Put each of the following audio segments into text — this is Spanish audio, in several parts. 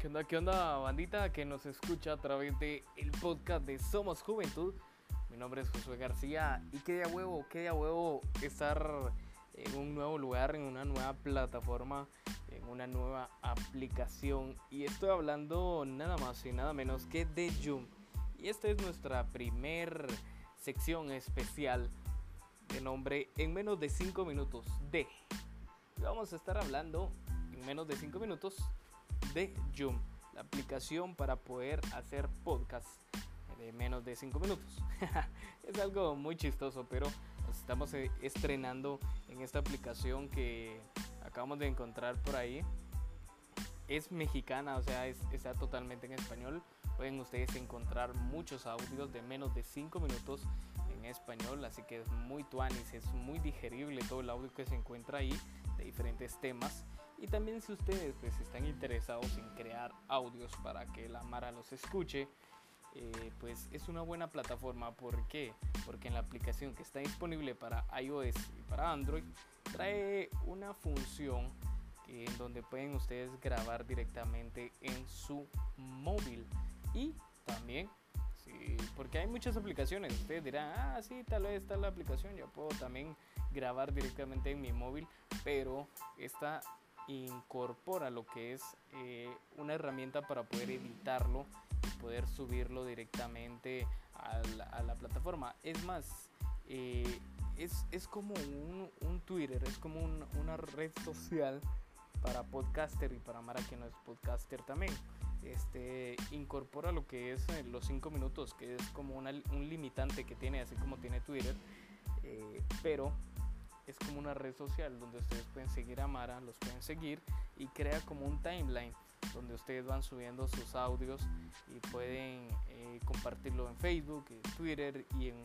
¿Qué onda, qué onda, bandita que nos escucha a través de el podcast de Somos Juventud? Mi nombre es Josué García y qué día huevo, qué día huevo estar en un nuevo lugar, en una nueva plataforma, en una nueva aplicación. Y estoy hablando nada más y nada menos que de Zoom. Y esta es nuestra primer sección especial de nombre En menos de 5 minutos de. Vamos a estar hablando en menos de 5 minutos de Zoom, la aplicación para poder hacer podcast de menos de 5 minutos. es algo muy chistoso, pero nos estamos eh, estrenando en esta aplicación que acabamos de encontrar por ahí. Es mexicana, o sea, está totalmente en español. Pueden ustedes encontrar muchos audios de menos de 5 minutos en español, así que es muy tuanis, es muy digerible todo el audio que se encuentra ahí de diferentes temas. Y también si ustedes pues, están interesados en crear audios para que la Mara los escuche, eh, pues es una buena plataforma. ¿Por qué? Porque en la aplicación que está disponible para iOS y para Android trae una función en donde pueden ustedes grabar directamente en su móvil. Y también, porque hay muchas aplicaciones, ustedes dirán, ah, sí, tal vez está la aplicación, yo puedo también grabar directamente en mi móvil, pero esta incorpora lo que es eh, una herramienta para poder editarlo y poder subirlo directamente a la, plataforma. Es más, eh, es, como un, Twitter, es como una red social para podcaster y para Mara que no es podcaster también. Este incorpora lo que es eh, los 5 minutos, que es como un limitante que tiene, así como tiene Twitter, pero es como una red social donde ustedes pueden seguir a Mara, los pueden seguir y crea como un timeline donde ustedes van subiendo sus audios y pueden eh, compartirlo en Facebook, Twitter y en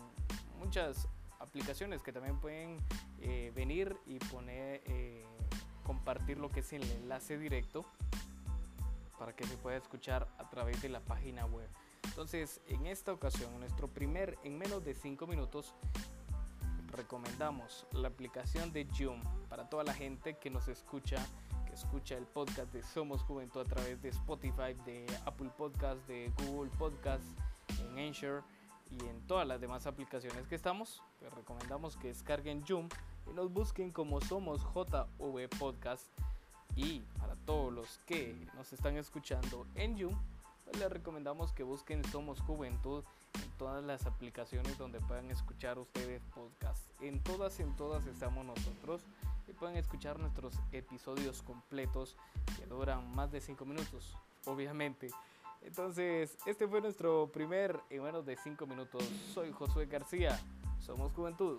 muchas aplicaciones que también pueden eh, venir y poner eh, compartir lo que es el enlace directo para que se pueda escuchar a través de la página web. Entonces, en esta ocasión, nuestro primer en menos de 5 minutos recomendamos la aplicación de Zoom para toda la gente que nos escucha, que escucha el podcast de Somos Juventud a través de Spotify, de Apple Podcast, de Google Podcast, en Anchor y en todas las demás aplicaciones que estamos. Les recomendamos que descarguen Zoom y nos busquen como Somos JV Podcast. Y para todos los que nos están escuchando en pues les recomendamos que busquen Somos Juventud en todas las aplicaciones donde puedan escuchar ustedes podcast. En todas, en todas estamos nosotros y pueden escuchar nuestros episodios completos que duran más de 5 minutos, obviamente. Entonces, este fue nuestro primer en menos de 5 minutos. Soy Josué García, somos Juventud.